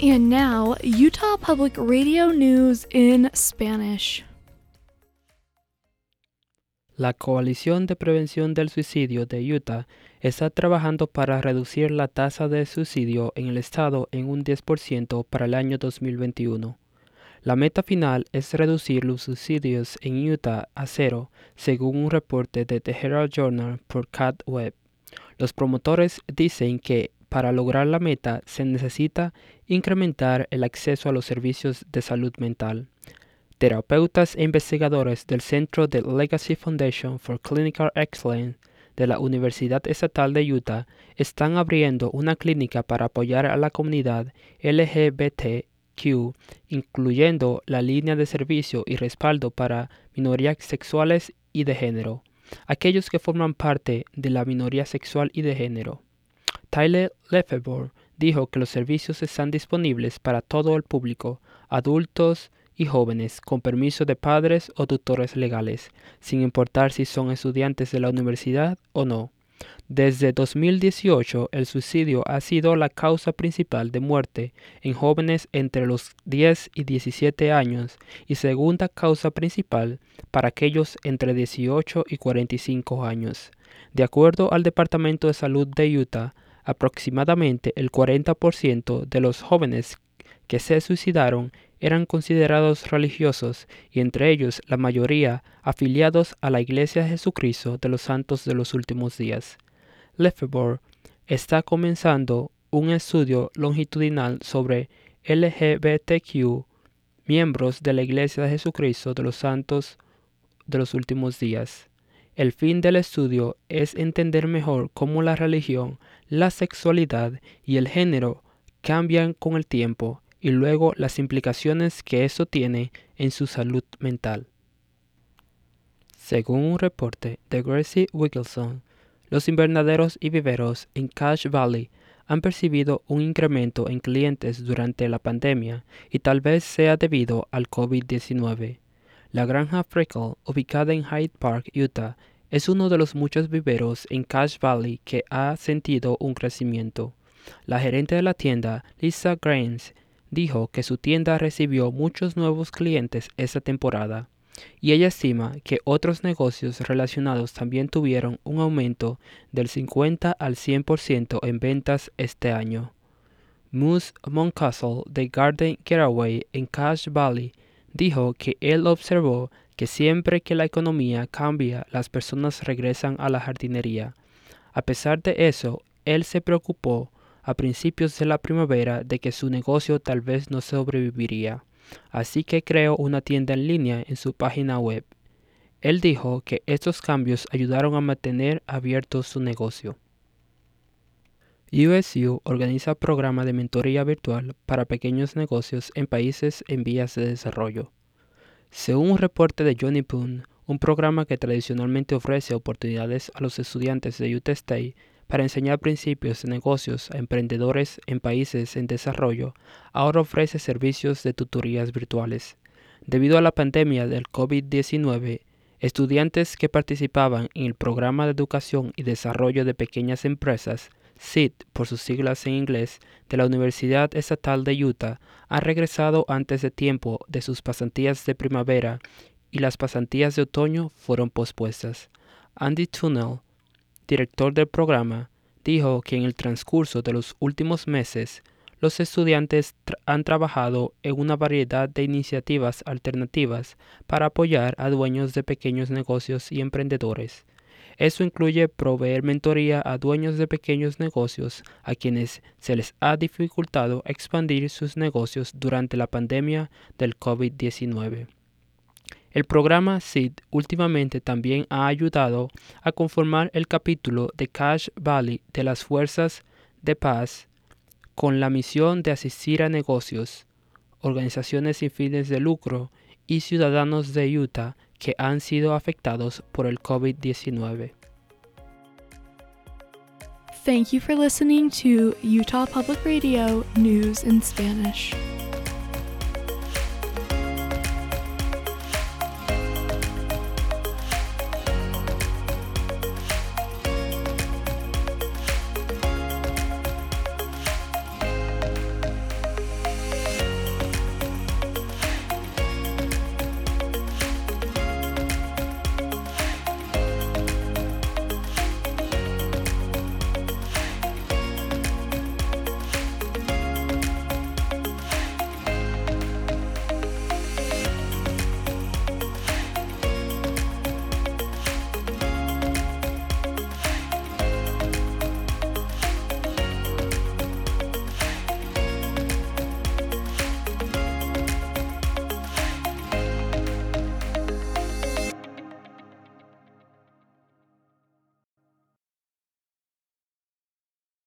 And now, Utah Public Radio News in Spanish. La Coalición de Prevención del Suicidio de Utah está trabajando para reducir la tasa de suicidio en el estado en un 10% para el año 2021. La meta final es reducir los suicidios en Utah a cero, según un reporte de The Herald Journal por Cat Webb. Los promotores dicen que para lograr la meta se necesita incrementar el acceso a los servicios de salud mental. Terapeutas e investigadores del Centro de Legacy Foundation for Clinical Excellence de la Universidad Estatal de Utah están abriendo una clínica para apoyar a la comunidad LGBTQ, incluyendo la línea de servicio y respaldo para minorías sexuales y de género, aquellos que forman parte de la minoría sexual y de género. Tyler Lefebvre dijo que los servicios están disponibles para todo el público, adultos y jóvenes, con permiso de padres o tutores legales, sin importar si son estudiantes de la universidad o no. Desde 2018, el suicidio ha sido la causa principal de muerte en jóvenes entre los 10 y 17 años y segunda causa principal para aquellos entre 18 y 45 años. De acuerdo al Departamento de Salud de Utah, aproximadamente el 40% de los jóvenes que se suicidaron eran considerados religiosos y entre ellos la mayoría afiliados a la Iglesia de Jesucristo de los Santos de los Últimos Días. Lefebvre está comenzando un estudio longitudinal sobre LGBTQ, miembros de la Iglesia de Jesucristo de los Santos de los Últimos Días. El fin del estudio es entender mejor cómo la religión, la sexualidad y el género cambian con el tiempo y luego las implicaciones que eso tiene en su salud mental. Según un reporte de Gracie Wiggleston, los invernaderos y viveros en Cache Valley han percibido un incremento en clientes durante la pandemia y tal vez sea debido al COVID-19. La granja Freckle, ubicada en Hyde Park, Utah, es uno de los muchos viveros en Cache Valley que ha sentido un crecimiento. La gerente de la tienda, Lisa Grains, dijo que su tienda recibió muchos nuevos clientes esta temporada y ella estima que otros negocios relacionados también tuvieron un aumento del 50 al 100% en ventas este año. Moose Moncastle de Garden Getaway en Cache Valley dijo que él observó que siempre que la economía cambia, las personas regresan a la jardinería. A pesar de eso, él se preocupó a principios de la primavera de que su negocio tal vez no sobreviviría, así que creó una tienda en línea en su página web. Él dijo que estos cambios ayudaron a mantener abierto su negocio. USU organiza programa de mentoría virtual para pequeños negocios en países en vías de desarrollo. Según un reporte de Johnny Poon, un programa que tradicionalmente ofrece oportunidades a los estudiantes de Utah State para enseñar principios de negocios a emprendedores en países en desarrollo, ahora ofrece servicios de tutorías virtuales. Debido a la pandemia del COVID-19, estudiantes que participaban en el programa de educación y desarrollo de pequeñas empresas SID, por sus siglas en inglés, de la Universidad Estatal de Utah, ha regresado antes de tiempo de sus pasantías de primavera y las pasantías de otoño fueron pospuestas. Andy Tunnell, director del programa, dijo que en el transcurso de los últimos meses, los estudiantes han trabajado en una variedad de iniciativas alternativas para apoyar a dueños de pequeños negocios y emprendedores. Eso incluye proveer mentoría a dueños de pequeños negocios a quienes se les ha dificultado expandir sus negocios durante la pandemia del COVID-19. El programa SID últimamente también ha ayudado a conformar el capítulo de Cash Valley de las Fuerzas de Paz con la misión de asistir a negocios, organizaciones sin fines de lucro y ciudadanos de Utah que han sido afectados por el COVID-19. Thank you for listening to Utah Public Radio News in Spanish.